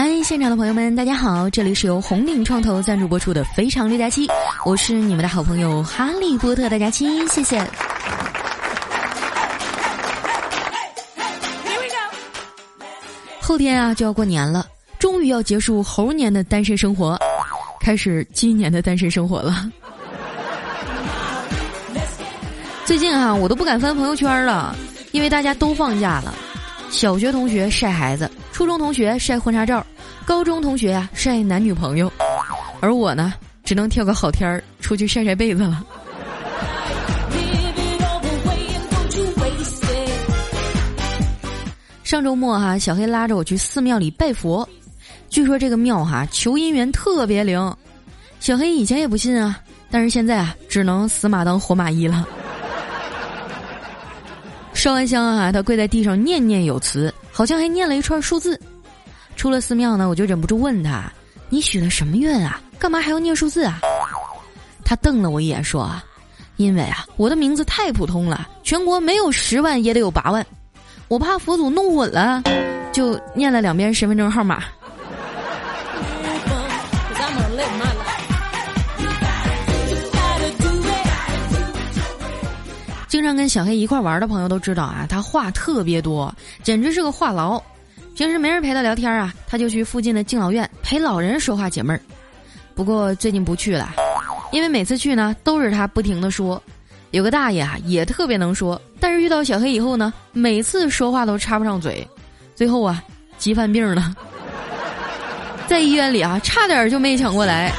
嗨，现场的朋友们，大家好！这里是由红顶创投赞助播出的《非常六加七》，我是你们的好朋友哈利波特大家七，谢谢。后天啊就要过年了，终于要结束猴年的单身生活，开始今年的单身生活了。最近啊，我都不敢翻朋友圈了，因为大家都放假了。小学同学晒孩子，初中同学晒婚纱照，高中同学呀晒男女朋友，而我呢，只能挑个好天儿出去晒晒被子了。上周末哈，小黑拉着我去寺庙里拜佛，据说这个庙哈求姻缘特别灵。小黑以前也不信啊，但是现在啊，只能死马当活马医了。烧完香啊，他跪在地上念念有词，好像还念了一串数字。出了寺庙呢，我就忍不住问他：“你许的什么愿啊？干嘛还要念数字啊？”他瞪了我一眼说：“啊因为啊，我的名字太普通了，全国没有十万也得有八万。”我怕佛祖弄混了，就念了两遍身份证号码。经常跟小黑一块玩的朋友都知道啊，他话特别多，简直是个话痨。平时没人陪他聊天啊，他就去附近的敬老院陪老人说话解闷儿。不过最近不去了，因为每次去呢都是他不停的说。有个大爷啊，也特别能说，但是遇到小黑以后呢，每次说话都插不上嘴，最后啊，急犯病了，在医院里啊，差点就没抢过来。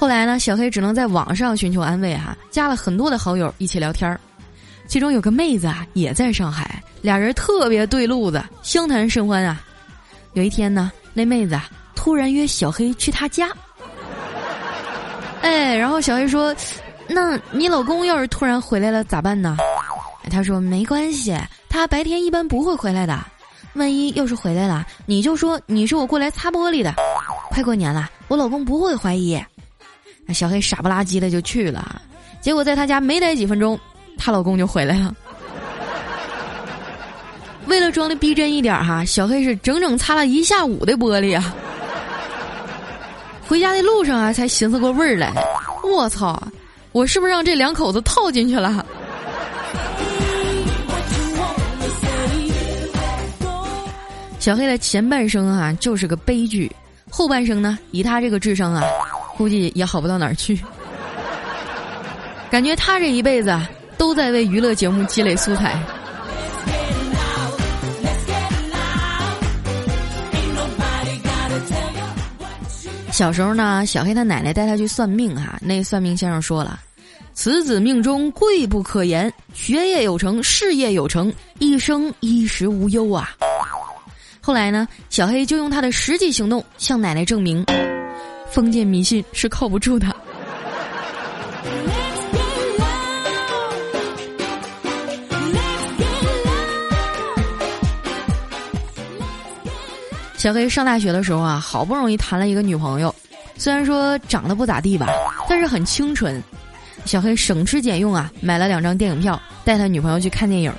后来呢，小黑只能在网上寻求安慰哈，加了很多的好友一起聊天儿，其中有个妹子啊，也在上海，俩人特别对路子，相谈甚欢啊。有一天呢，那妹子啊。突然约小黑去他家，哎，然后小黑说：“那你老公要是突然回来了咋办呢？”他说：“没关系，他白天一般不会回来的。万一要是回来了，你就说你是我过来擦玻璃的。快过年了，我老公不会怀疑。”小黑傻不拉几的就去了，结果在他家没待几分钟，她老公就回来了。为了装的逼真一点哈，小黑是整整擦了一下午的玻璃啊。回家的路上啊，才寻思过味儿来。我操，我是不是让这两口子套进去了？小黑的前半生啊，就是个悲剧；后半生呢，以他这个智商啊，估计也好不到哪儿去。感觉他这一辈子都在为娱乐节目积累素材。小时候呢，小黑他奶奶带他去算命哈。那算命先生说了，此子命中贵不可言，学业有成，事业有成，一生衣食无忧啊。后来呢，小黑就用他的实际行动向奶奶证明，封建迷信是靠不住的。小黑上大学的时候啊，好不容易谈了一个女朋友，虽然说长得不咋地吧，但是很清纯。小黑省吃俭用啊，买了两张电影票，带他女朋友去看电影。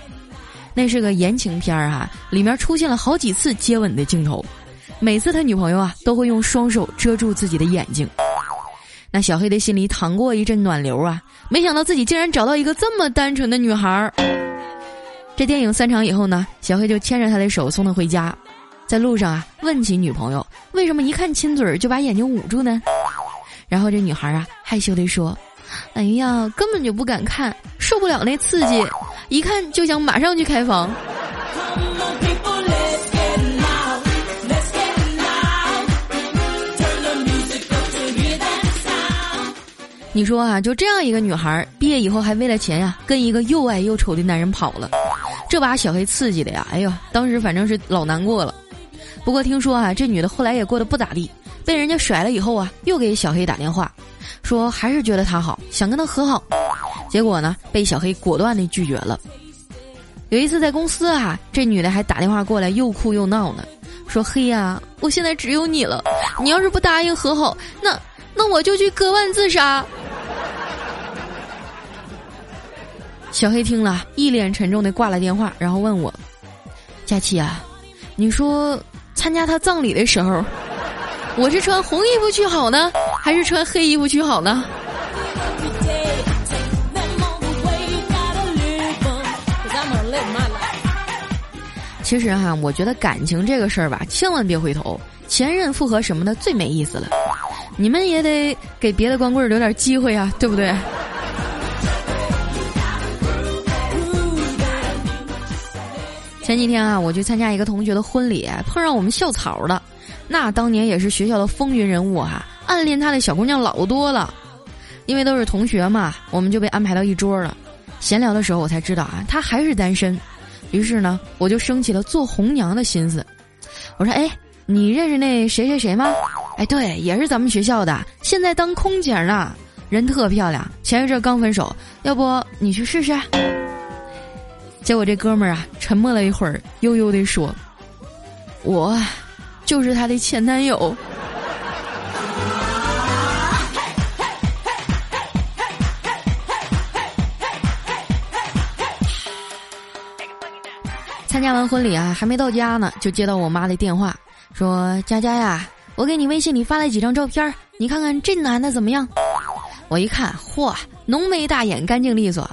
那是个言情片儿哈，里面出现了好几次接吻的镜头，每次他女朋友啊都会用双手遮住自己的眼睛。那小黑的心里淌过一阵暖流啊，没想到自己竟然找到一个这么单纯的女孩儿。这电影散场以后呢，小黑就牵着她的手送她回家。在路上啊，问起女朋友为什么一看亲嘴就把眼睛捂住呢？然后这女孩啊害羞地说：“哎呀，根本就不敢看，受不了那刺激，一看就想马上去开房。”你说啊，就这样一个女孩，毕业以后还为了钱呀，跟一个又矮又丑的男人跑了，这把小黑刺激的呀，哎呦，当时反正是老难过了。不过听说啊，这女的后来也过得不咋地，被人家甩了以后啊，又给小黑打电话，说还是觉得他好，想跟他和好。结果呢，被小黑果断的拒绝了。有一次在公司啊，这女的还打电话过来，又哭又闹呢，说：“黑呀，我现在只有你了，你要是不答应和好，那那我就去割腕自杀。”小黑听了，一脸沉重的挂了电话，然后问我：“佳琪啊，你说参加他葬礼的时候，我是穿红衣服去好呢，还是穿黑衣服去好呢？”其实哈，我觉得感情这个事儿吧，千万别回头，前任复合什么的最没意思了。你们也得给别的光棍留点机会啊，对不对？前几天啊，我去参加一个同学的婚礼，碰上我们校草了。那当年也是学校的风云人物哈，暗恋他的小姑娘老多了。因为都是同学嘛，我们就被安排到一桌了。闲聊的时候，我才知道啊，他还是单身。于是呢，我就升起了做红娘的心思。我说：“哎，你认识那谁谁谁吗？哎，对，也是咱们学校的，现在当空姐呢，人特漂亮。前一阵刚分手，要不你去试试？”结果这哥们儿啊，沉默了一会儿，悠悠地说：“我，就是他的前男友。”参加完婚礼啊，还没到家呢，就接到我妈的电话，说：“佳佳呀，我给你微信里发了几张照片，你看看这男的怎么样？”我一看，嚯，浓眉大眼，干净利索。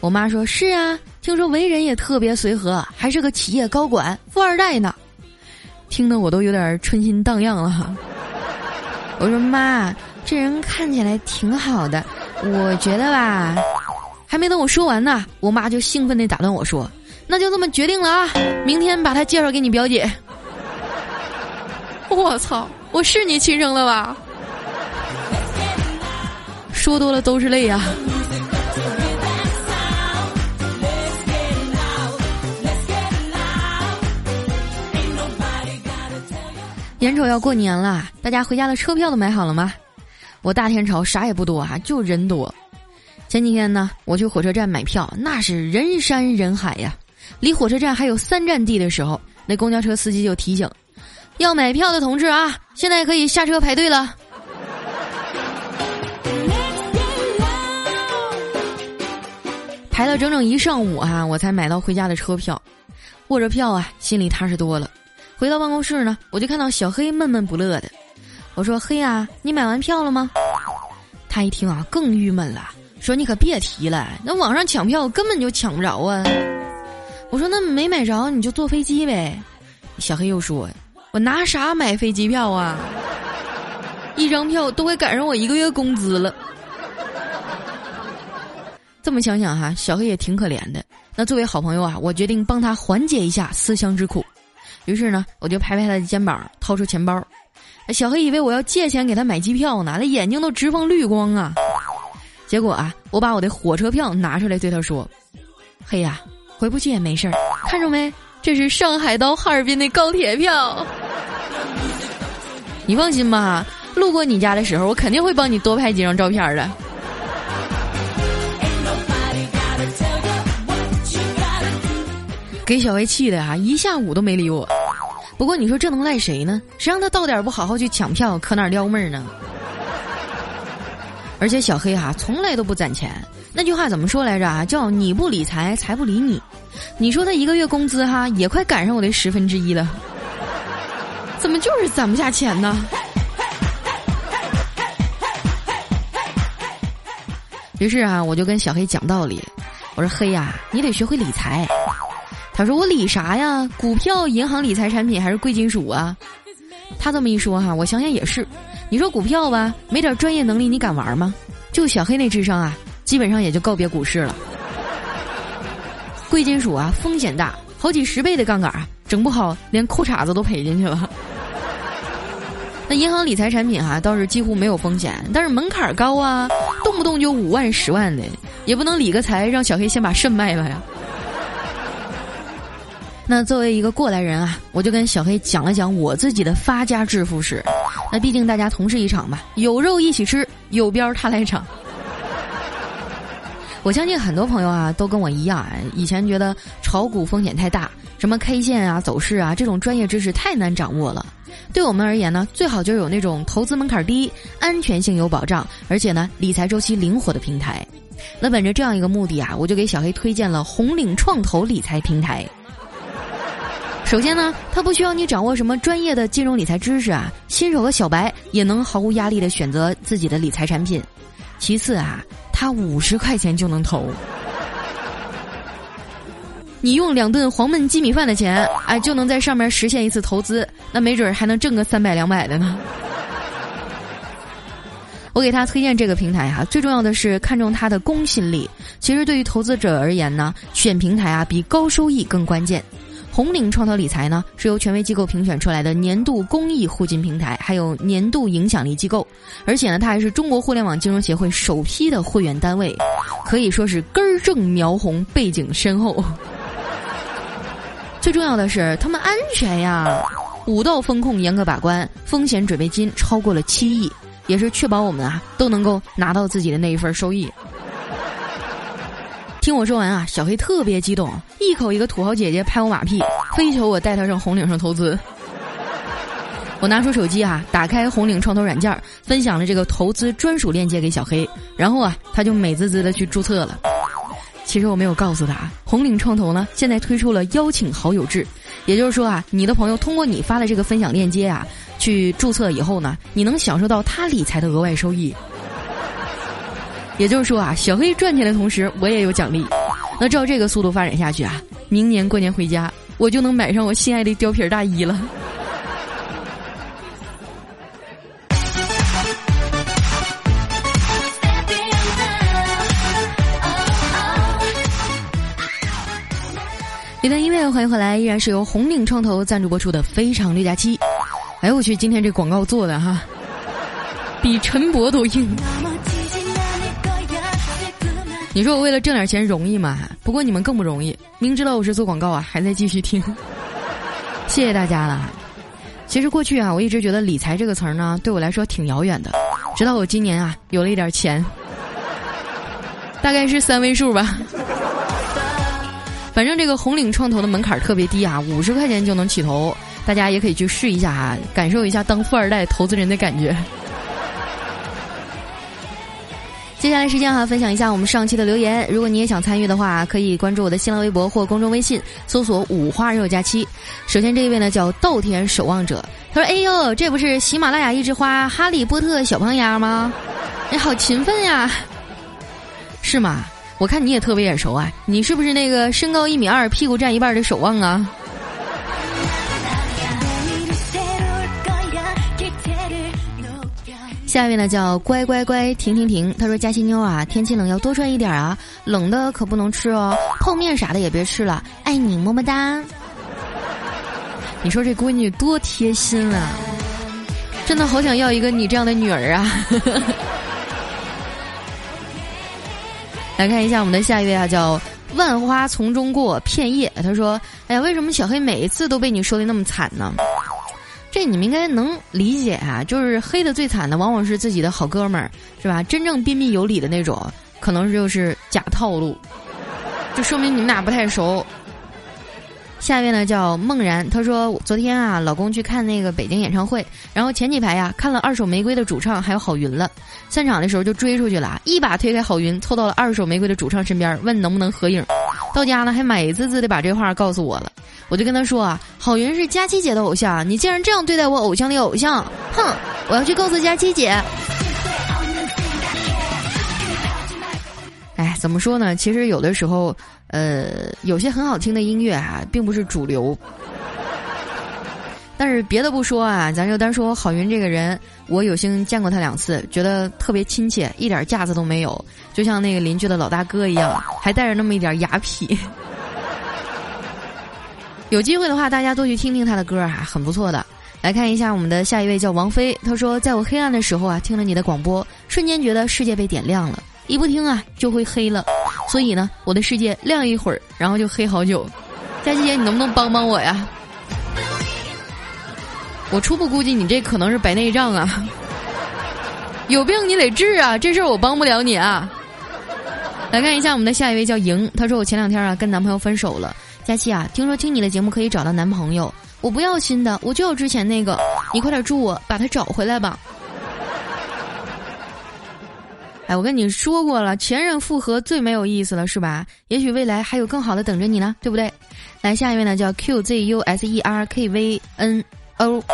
我妈说：“是啊。”听说为人也特别随和，还是个企业高管，富二代呢。听得我都有点春心荡漾了哈。我说妈，这人看起来挺好的，我觉得吧。还没等我说完呢，我妈就兴奋地打断我说：“那就这么决定了啊，明天把他介绍给你表姐。”我操，我是你亲生的吧？说多了都是泪呀。眼瞅要过年了，大家回家的车票都买好了吗？我大天朝啥也不多啊，就人多。前几天呢，我去火车站买票，那是人山人海呀。离火车站还有三站地的时候，那公交车司机就提醒：要买票的同志啊，现在可以下车排队了。排了整整一上午啊，我才买到回家的车票。握着票啊，心里踏实多了。回到办公室呢，我就看到小黑闷闷不乐的。我说：“黑啊，你买完票了吗？”他一听啊，更郁闷了，说：“你可别提了，那网上抢票根本就抢不着啊。”我说：“那没买着，你就坐飞机呗。”小黑又说：“我拿啥买飞机票啊？一张票都快赶上我一个月工资了。”这么想想哈，小黑也挺可怜的。那作为好朋友啊，我决定帮他缓解一下思乡之苦。于是呢，我就拍拍他的肩膀，掏出钱包。小黑以为我要借钱给他买机票呢，那眼睛都直放绿光啊。结果啊，我把我的火车票拿出来对他说：“黑呀，回不去也没事儿，看着没？这是上海到哈尔滨的高铁票。你放心吧，路过你家的时候，我肯定会帮你多拍几张照片的。”给小黑气的啊，一下午都没理我。不过你说这能赖谁呢？谁让他到点不好好去抢票，可那撩妹呢？而且小黑哈从来都不攒钱，那句话怎么说来着啊？叫你不理财，财不理你。你说他一个月工资哈也快赶上我的十分之一了，怎么就是攒不下钱呢？于是啊，我就跟小黑讲道理，我说黑呀，你得学会理财。他说：“我理啥呀？股票、银行理财产品还是贵金属啊？”他这么一说哈，我想想也是。你说股票吧，没点专业能力你敢玩吗？就小黑那智商啊，基本上也就告别股市了。贵金属啊，风险大，好几十倍的杠杆，整不好连裤衩子都赔进去了。那银行理财产品哈，倒是几乎没有风险，但是门槛高啊，动不动就五万、十万的，也不能理个财让小黑先把肾卖了呀。那作为一个过来人啊，我就跟小黑讲了讲我自己的发家致富史。那毕竟大家同事一场嘛，有肉一起吃，有膘他来抢。我相信很多朋友啊，都跟我一样，以前觉得炒股风险太大，什么 K 线啊、走势啊这种专业知识太难掌握了。对我们而言呢，最好就有那种投资门槛低、安全性有保障，而且呢理财周期灵活的平台。那本着这样一个目的啊，我就给小黑推荐了红岭创投理财平台。首先呢，它不需要你掌握什么专业的金融理财知识啊，新手和小白也能毫无压力的选择自己的理财产品。其次啊，它五十块钱就能投，你用两顿黄焖鸡米饭的钱，哎，就能在上面实现一次投资，那没准还能挣个三百两百的呢。我给他推荐这个平台哈，最重要的是看重它的公信力。其实对于投资者而言呢，选平台啊比高收益更关键。红岭创投理财呢是由权威机构评选出来的年度公益互金平台，还有年度影响力机构，而且呢它还是中国互联网金融协会首批的会员单位，可以说是根正苗红，背景深厚。最重要的是他们安全呀，五道风控严格把关，风险准备金超过了七亿。也是确保我们啊都能够拿到自己的那一份收益。听我说完啊，小黑特别激动，一口一个土豪姐姐拍我马屁，非求我带他上红岭上投资。我拿出手机啊，打开红岭创投软件，分享了这个投资专属链接给小黑，然后啊，他就美滋滋的去注册了。其实我没有告诉他，红岭创投呢现在推出了邀请好友制，也就是说啊，你的朋友通过你发的这个分享链接啊。去注册以后呢，你能享受到他理财的额外收益。也就是说啊，小黑赚钱的同时，我也有奖励。那照这个速度发展下去啊，明年过年回家，我就能买上我心爱的貂皮大衣了。一段音乐，欢迎回来，依然是由红岭创投赞助播出的《非常六加七》。哎呦我去！今天这广告做的哈，比陈博都硬。你说我为了挣点钱容易吗？不过你们更不容易，明知道我是做广告啊，还在继续听。谢谢大家了。其实过去啊，我一直觉得理财这个词儿呢，对我来说挺遥远的。直到我今年啊，有了一点钱，大概是三位数吧。反正这个红岭创投的门槛特别低啊，五十块钱就能起投。大家也可以去试一下啊，感受一下当富二代投资人的感觉。接下来时间哈，分享一下我们上期的留言。如果你也想参与的话，可以关注我的新浪微博或公众微信，搜索“五花肉假期”。首先这一位呢叫稻田守望者，他说：“哎呦，这不是喜马拉雅一枝花哈利波特小胖丫吗？你好勤奋呀，是吗？我看你也特别眼熟啊，你是不是那个身高一米二、屁股占一半的守望啊？”下面呢叫乖乖乖停停停，他说佳琪妞啊，天气冷要多穿一点啊，冷的可不能吃哦，泡面啥的也别吃了，爱你么么哒。你说这闺女多贴心啊，真的好想要一个你这样的女儿啊。来看一下我们的下一位啊，叫万花丛中过片叶，他说，哎呀，为什么小黑每一次都被你说的那么惨呢？你们应该能理解啊，就是黑的最惨的往往是自己的好哥们儿，是吧？真正彬彬有礼的那种，可能就是假套路，就说明你们俩不太熟。下面呢叫梦然，他说昨天啊，老公去看那个北京演唱会，然后前几排呀看了二手玫瑰的主唱还有郝云了，散场的时候就追出去了，一把推开郝云，凑到了二手玫瑰的主唱身边，问能不能合影。到家呢还美滋滋的把这话告诉我了。我就跟他说啊，郝云是佳琪姐的偶像，你竟然这样对待我偶像的偶像，哼！我要去告诉佳琪姐。哎，怎么说呢？其实有的时候，呃，有些很好听的音乐啊，并不是主流。但是别的不说啊，咱就单说郝云这个人，我有幸见过他两次，觉得特别亲切，一点架子都没有，就像那个邻居的老大哥一样，还带着那么一点雅痞。有机会的话，大家多去听听他的歌啊，很不错的。来看一下我们的下一位叫王菲，她说：“在我黑暗的时候啊，听了你的广播，瞬间觉得世界被点亮了。一不听啊，就会黑了。所以呢，我的世界亮一会儿，然后就黑好久。佳琪姐，你能不能帮帮我呀？我初步估计你这可能是白内障啊，有病你得治啊！这事儿我帮不了你啊。来看一下我们的下一位叫莹，她说我前两天啊跟男朋友分手了。”佳琪啊，听说听你的节目可以找到男朋友，我不要新的，我就要之前那个，你快点助我把他找回来吧。哎，我跟你说过了，前任复合最没有意思了，是吧？也许未来还有更好的等着你呢，对不对？来，下一位呢叫 Q Z U S E R K V N O，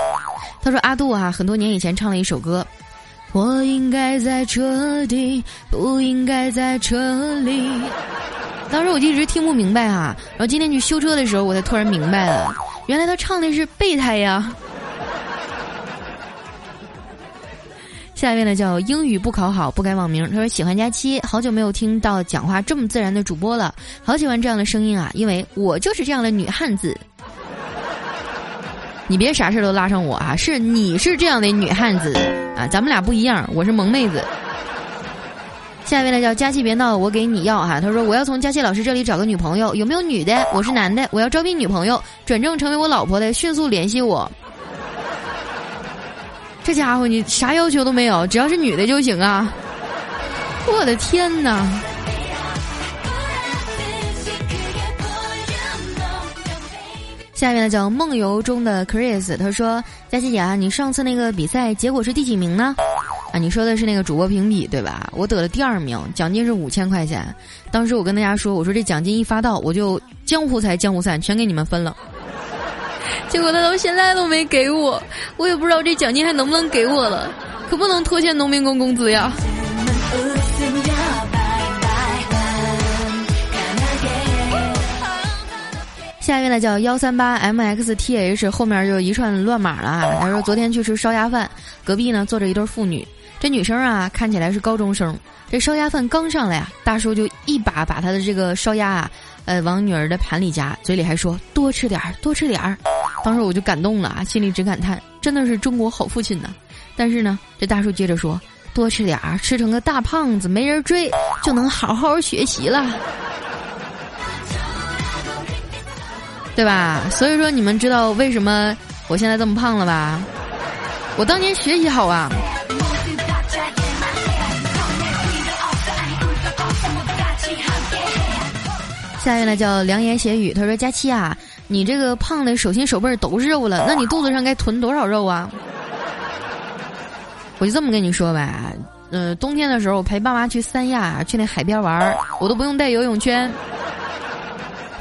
他说阿杜啊，很多年以前唱了一首歌，我应该在车底，不应该在这里。当时我就一直听不明白啊，然后今天去修车的时候，我才突然明白了，原来他唱的是备胎呀。下一位呢叫英语不考好不改网名，他说喜欢佳期，好久没有听到讲话这么自然的主播了，好喜欢这样的声音啊，因为我就是这样的女汉子。你别啥事都拉上我啊，是你是这样的女汉子啊，咱们俩不一样，我是萌妹子。下一位呢叫佳期别闹，我给你要哈。他说我要从佳期老师这里找个女朋友，有没有女的？我是男的，我要招聘女朋友，转正成为我老婆的，迅速联系我。这家伙你啥要求都没有，只要是女的就行啊！我的天哪！下面呢叫梦游中的 Chris，他说：佳琪姐啊，你上次那个比赛结果是第几名呢？啊，你说的是那个主播评比对吧？我得了第二名，奖金是五千块钱。当时我跟大家说，我说这奖金一发到，我就江湖财江湖散，全给你们分了。结果他到现在都没给我，我也不知道这奖金还能不能给我了，可不能拖欠农民工工资呀。下一位呢叫幺三八 M X T H，后面就一串乱码了。他说昨天去吃烧鸭饭，隔壁呢坐着一对妇女。这女生啊，看起来是高中生。这烧鸭饭刚上来呀，大叔就一把把他的这个烧鸭啊，呃，往女儿的盘里夹，嘴里还说多吃点儿，多吃点儿。当时我就感动了啊，心里只感叹，真的是中国好父亲呢。但是呢，这大叔接着说，多吃点儿，吃成个大胖子，没人追，就能好好学习了，对吧？所以说，你们知道为什么我现在这么胖了吧？我当年学习好啊。下一位呢叫良言邪语，他说：“佳期啊，你这个胖的手心手背都是肉了，那你肚子上该囤多少肉啊？” 我就这么跟你说吧，嗯，冬天的时候我陪爸妈去三亚去那海边玩，我都不用带游泳圈，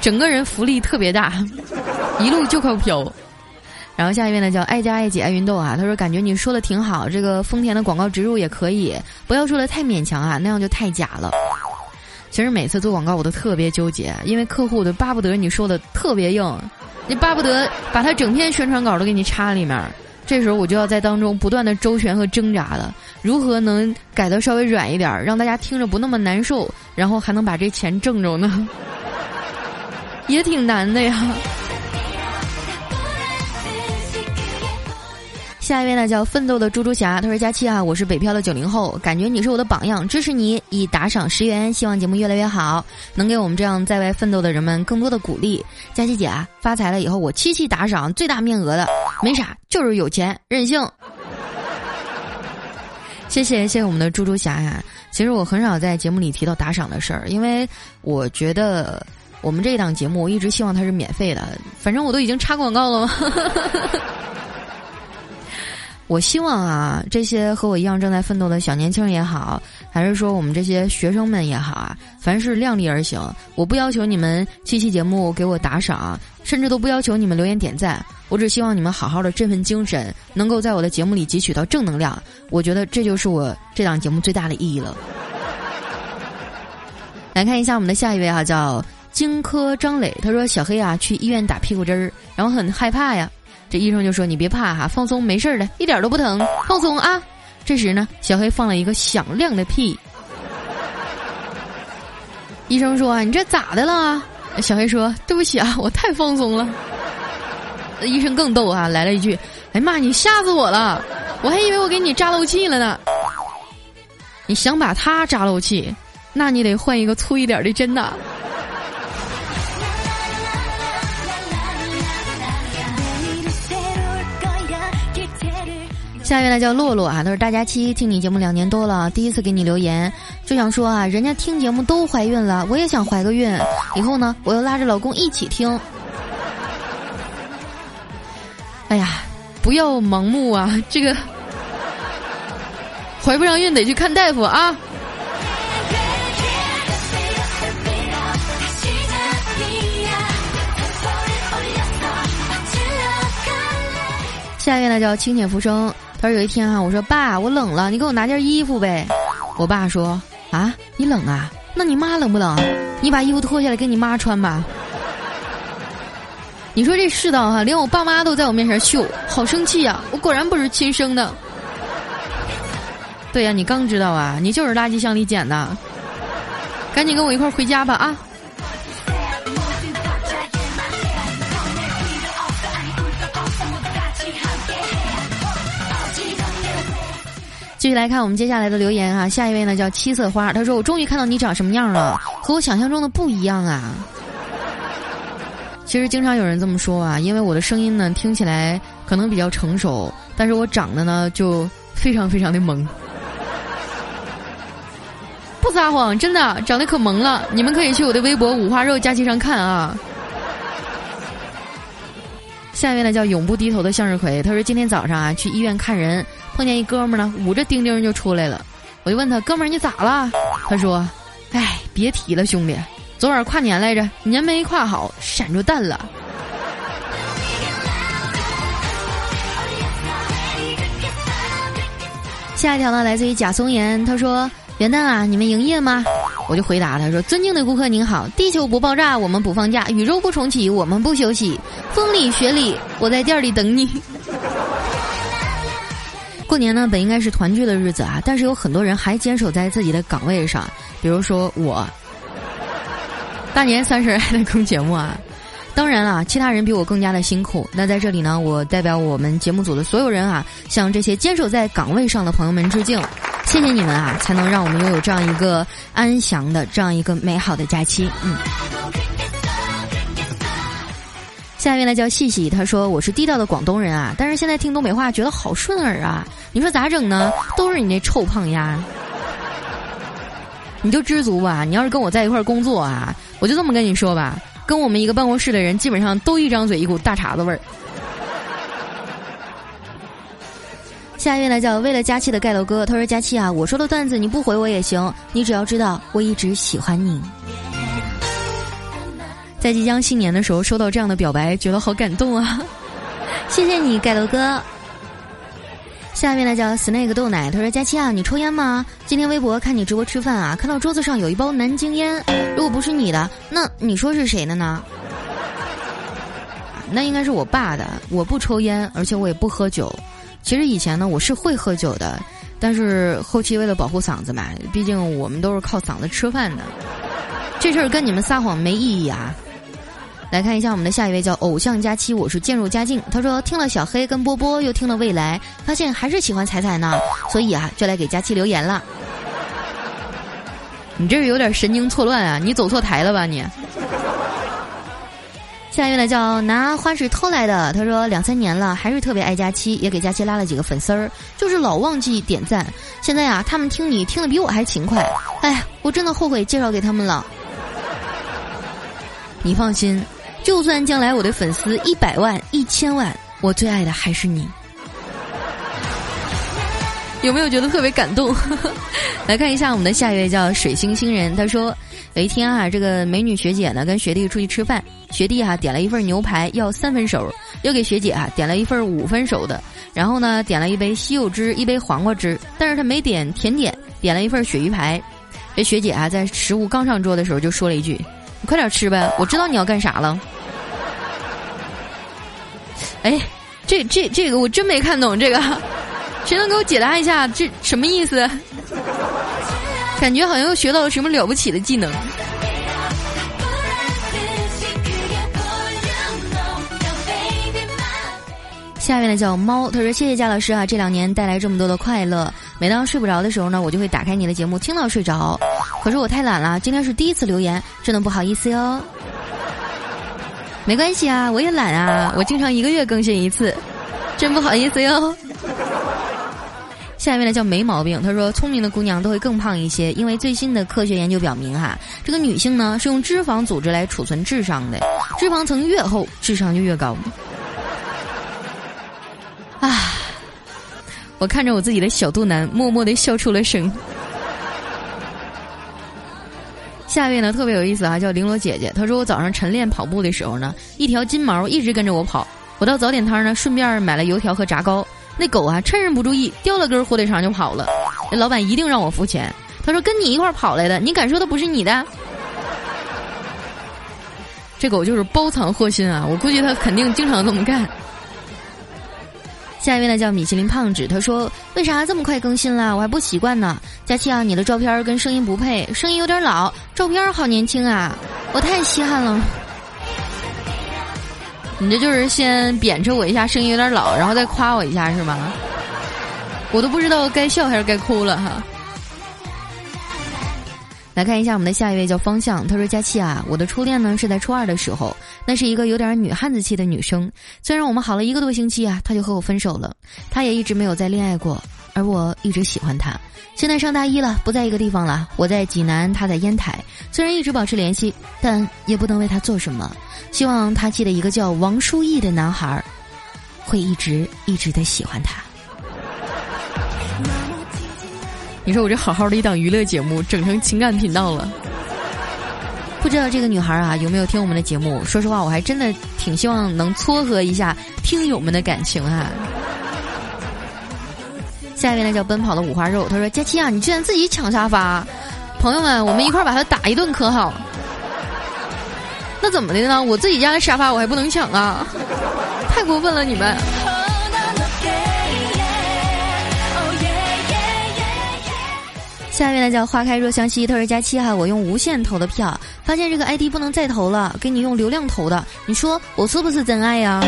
整个人浮力特别大，一路就靠飘。然后下一位呢叫爱家爱姐爱芸豆啊，他说：“感觉你说的挺好，这个丰田的广告植入也可以，不要说的太勉强啊，那样就太假了。”其实每次做广告我都特别纠结，因为客户都巴不得你说的特别硬，你巴不得把他整篇宣传稿都给你插里面。这时候我就要在当中不断的周旋和挣扎的，如何能改的稍微软一点，让大家听着不那么难受，然后还能把这钱挣着呢？也挺难的呀。下一位呢叫奋斗的猪猪侠，他说：“佳期啊，我是北漂的九零后，感觉你是我的榜样，支持你，以打赏十元，希望节目越来越好，能给我们这样在外奋斗的人们更多的鼓励。佳期姐啊，发财了以后我七七打赏，最大面额的，没啥，就是有钱任性。谢谢谢谢我们的猪猪侠呀，其实我很少在节目里提到打赏的事儿，因为我觉得我们这档节目我一直希望它是免费的，反正我都已经插广告了嘛。”我希望啊，这些和我一样正在奋斗的小年轻也好，还是说我们这些学生们也好啊，凡事量力而行。我不要求你们七期节目给我打赏，甚至都不要求你们留言点赞。我只希望你们好好的振奋精神，能够在我的节目里汲取到正能量。我觉得这就是我这档节目最大的意义了。来看一下我们的下一位哈，叫荆轲张磊，他说小黑啊去医院打屁股针儿，然后很害怕呀。这医生就说：“你别怕哈，放松，没事的，一点都不疼，放松啊。”这时呢，小黑放了一个响亮的屁。医生说：“你这咋的了？”小黑说：“对不起啊，我太放松了。”医生更逗啊，来了一句：“哎妈，你吓死我了！我还以为我给你扎漏气了呢。你想把他扎漏气，那你得换一个粗一点的针呐。”下一位呢叫洛洛啊，都是大家期，听你节目两年多了，第一次给你留言，就想说啊，人家听节目都怀孕了，我也想怀个孕，以后呢，我要拉着老公一起听。哎呀，不要盲目啊，这个 怀不上孕得去看大夫啊。下一位呢叫清浅浮生。他说有一天啊，我说爸，我冷了，你给我拿件衣服呗。我爸说啊，你冷啊？那你妈冷不冷？你把衣服脱下来给你妈穿吧。你说这世道哈，连我爸妈都在我面前秀，好生气呀！我果然不是亲生的。对呀，你刚知道啊，你就是垃圾箱里捡的。赶紧跟我一块回家吧啊！继续来看我们接下来的留言哈，下一位呢叫七色花，他说我终于看到你长什么样了，和我想象中的不一样啊。其实经常有人这么说啊，因为我的声音呢听起来可能比较成熟，但是我长得呢就非常非常的萌。不撒谎，真的长得可萌了，你们可以去我的微博五花肉假期上看啊。下一位呢叫永不低头的向日葵，他说今天早上啊去医院看人。碰见一哥们儿呢，捂着丁丁就出来了。我就问他：“哥们儿，你咋了？”他说：“哎，别提了，兄弟，昨晚跨年来着，年没跨好，闪着蛋了。”下一条呢，来自于贾松岩，他说：“元旦啊，你们营业吗？”我就回答他说：“尊敬的顾客您好，地球不爆炸，我们不放假；宇宙不重启，我们不休息。风里雪里，我在店里等你。”过年呢，本应该是团聚的日子啊，但是有很多人还坚守在自己的岗位上，比如说我。大年三十还在更节目啊，当然了，其他人比我更加的辛苦。那在这里呢，我代表我们节目组的所有人啊，向这些坚守在岗位上的朋友们致敬，谢谢你们啊，才能让我们拥有这样一个安详的、这样一个美好的假期。嗯。下面呢叫细细，他说我是地道的广东人啊，但是现在听东北话觉得好顺耳啊，你说咋整呢？都是你那臭胖丫，你就知足吧。你要是跟我在一块儿工作啊，我就这么跟你说吧，跟我们一个办公室的人基本上都一张嘴一股大碴子味儿。下一位呢叫为了佳期的盖楼哥，他说佳期啊，我说的段子你不回我也行，你只要知道我一直喜欢你。在即将新年的时候收到这样的表白，觉得好感动啊！谢谢你，盖楼哥。下面呢叫 Snake 豆奶，他说：“佳期啊，你抽烟吗？今天微博看你直播吃饭啊，看到桌子上有一包南京烟，如果不是你的，那你说是谁的呢？那应该是我爸的。我不抽烟，而且我也不喝酒。其实以前呢，我是会喝酒的，但是后期为了保护嗓子嘛，毕竟我们都是靠嗓子吃饭的，这事儿跟你们撒谎没意义啊。”来看一下我们的下一位叫偶像佳期，我是渐入佳境。他说听了小黑跟波波，又听了未来，发现还是喜欢彩彩呢，所以啊，就来给佳期留言了。你这是有点神经错乱啊！你走错台了吧你？下一位呢叫拿花水偷来的，他说两三年了，还是特别爱佳期，也给佳期拉了几个粉丝儿，就是老忘记点赞。现在呀，他们听你听的比我还勤快，哎，我真的后悔介绍给他们了。你放心。就算将来我的粉丝一百万、一千万，我最爱的还是你。有没有觉得特别感动？来看一下我们的下一位叫水星星人，他说有一天啊，这个美女学姐呢跟学弟出去吃饭，学弟哈点了一份牛排要三分熟，又给学姐啊点了一份五分熟的，然后呢点了一杯西柚汁、一杯黄瓜汁，但是他没点甜点，点了一份鳕鱼排。这学姐啊在食物刚上桌的时候就说了一句。你快点吃呗，我知道你要干啥了。哎，这这这个我真没看懂，这个谁能给我解答一下这什么意思？感觉好像又学到了什么了不起的技能。下面呢叫猫，他说谢谢贾老师啊，这两年带来这么多的快乐。每当睡不着的时候呢，我就会打开你的节目听到睡着。可是我太懒了，今天是第一次留言，真的不好意思哟。没关系啊，我也懒啊，我经常一个月更新一次，真不好意思哟。下面呢叫没毛病，他说聪明的姑娘都会更胖一些，因为最新的科学研究表明哈，这个女性呢是用脂肪组织来储存智商的，脂肪层越厚，智商就越高。我看着我自己的小肚腩，默默的笑出了声。下一位呢特别有意思啊，叫绫罗姐姐。她说我早上晨练跑步的时候呢，一条金毛一直跟着我跑。我到早点摊呢，顺便买了油条和炸糕。那狗啊趁人不注意叼了根火腿肠就跑了，那老板一定让我付钱。他说跟你一块跑来的，你敢说它不是你的？这狗就是包藏祸心啊！我估计它肯定经常这么干。下一位呢叫米其林胖子，他说：“为啥这么快更新了？我还不习惯呢。”佳期啊，你的照片跟声音不配，声音有点老，照片好年轻啊，我太稀罕了。你这就是先贬斥我一下，声音有点老，然后再夸我一下是吗？我都不知道该笑还是该哭了哈。来看一下我们的下一位叫方向，他说：“佳期啊，我的初恋呢是在初二的时候，那是一个有点女汉子气的女生。虽然我们好了一个多星期啊，她就和我分手了。她也一直没有再恋爱过，而我一直喜欢她。现在上大一了，不在一个地方了，我在济南，她在烟台。虽然一直保持联系，但也不能为她做什么。希望她记得一个叫王书义的男孩，会一直一直的喜欢她。”你说我这好好的一档娱乐节目，整成情感频道了。不知道这个女孩啊有没有听我们的节目？说实话，我还真的挺希望能撮合一下听友们的感情哈。下一位呢叫奔跑的五花肉，他说：“佳期啊，你居然自己抢沙发，朋友们，我们一块把他打一顿可好？那怎么的呢？我自己家的沙发我还不能抢啊？太过分了，你们！”下面呢叫花开若相惜，他说佳期哈，我用无限投的票，发现这个 ID 不能再投了，给你用流量投的，你说我是不是真爱呀？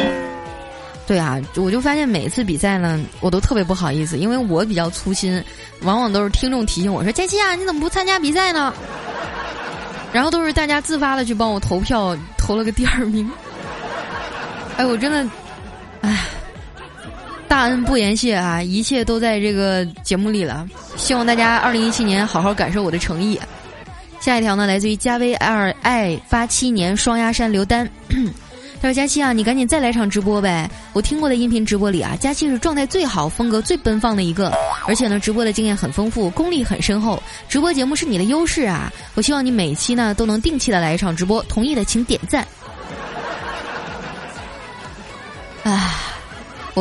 对啊，我就发现每次比赛呢，我都特别不好意思，因为我比较粗心，往往都是听众提醒我说佳期啊，你怎么不参加比赛呢？然后都是大家自发的去帮我投票，投了个第二名。哎，我真的，哎。大恩不言谢啊！一切都在这个节目里了。希望大家二零一七年好好感受我的诚意。下一条呢，来自于加威 L I 八七年双鸭山刘丹，他说：“佳期啊，你赶紧再来场直播呗！我听过的音频直播里啊，佳期是状态最好、风格最奔放的一个，而且呢，直播的经验很丰富，功力很深厚。直播节目是你的优势啊！我希望你每期呢都能定期的来一场直播，同意的请点赞。”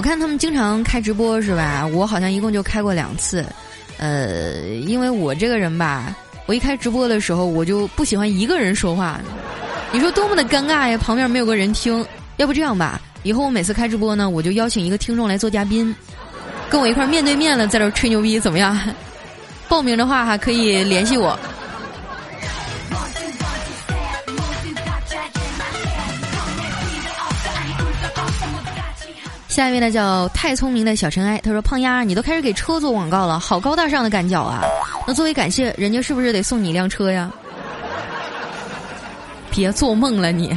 我看他们经常开直播是吧？我好像一共就开过两次，呃，因为我这个人吧，我一开直播的时候我就不喜欢一个人说话，你说多么的尴尬呀！旁边没有个人听，要不这样吧，以后我每次开直播呢，我就邀请一个听众来做嘉宾，跟我一块面对面的在这吹牛逼，怎么样？报名的话还可以联系我。下一位呢叫太聪明的小尘埃，他说：“胖丫，你都开始给车做广告了，好高大上的感脚啊！那作为感谢，人家是不是得送你一辆车呀？” 别做梦了你，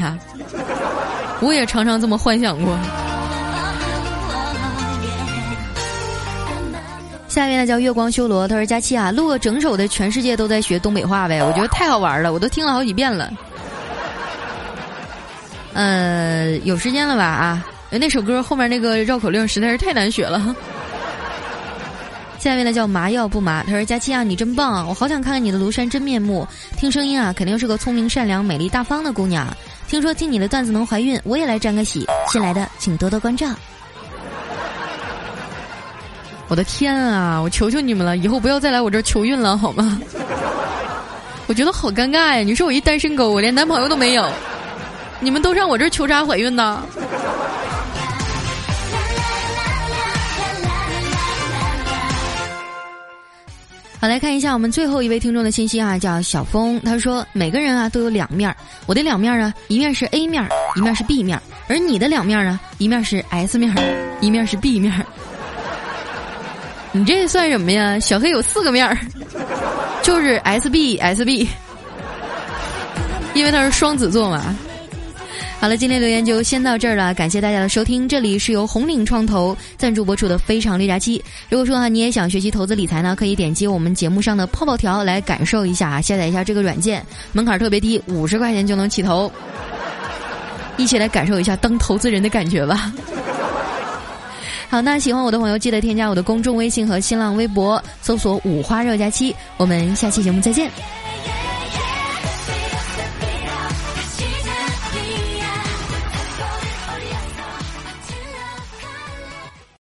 我也常常这么幻想过。下一位呢叫月光修罗，他说：“佳期啊，录个整首的全世界都在学东北话呗，我觉得太好玩了，我都听了好几遍了。”呃，有时间了吧啊？那首歌后面那个绕口令实在是太难学了。下面呢叫麻药不麻，他说：“佳期啊，你真棒！我好想看看你的庐山真面目。听声音啊，肯定是个聪明、善良、美丽、大方的姑娘。听说听你的段子能怀孕，我也来沾个喜。新来的请多多关照。”我的天啊！我求求你们了，以后不要再来我这儿求孕了好吗？我觉得好尴尬呀！你说我一单身狗，我连男朋友都没有，你们都上我这儿求啥怀孕呢？好，来看一下我们最后一位听众的信息啊，叫小峰，他说每个人啊都有两面我的两面呢，一面是 A 面一面是 B 面而你的两面呢，一面是 S 面一面是 B 面你这算什么呀？小黑有四个面儿，就是 S B S B，因为他是双子座嘛。好了，今天留言就先到这儿了，感谢大家的收听。这里是由红岭创投赞助播出的《非常六加七》。如果说啊，你也想学习投资理财呢，可以点击我们节目上的泡泡条来感受一下啊，下载一下这个软件，门槛特别低，五十块钱就能起投。一起来感受一下当投资人的感觉吧。好，那喜欢我的朋友记得添加我的公众微信和新浪微博，搜索“五花肉加七”。我们下期节目再见。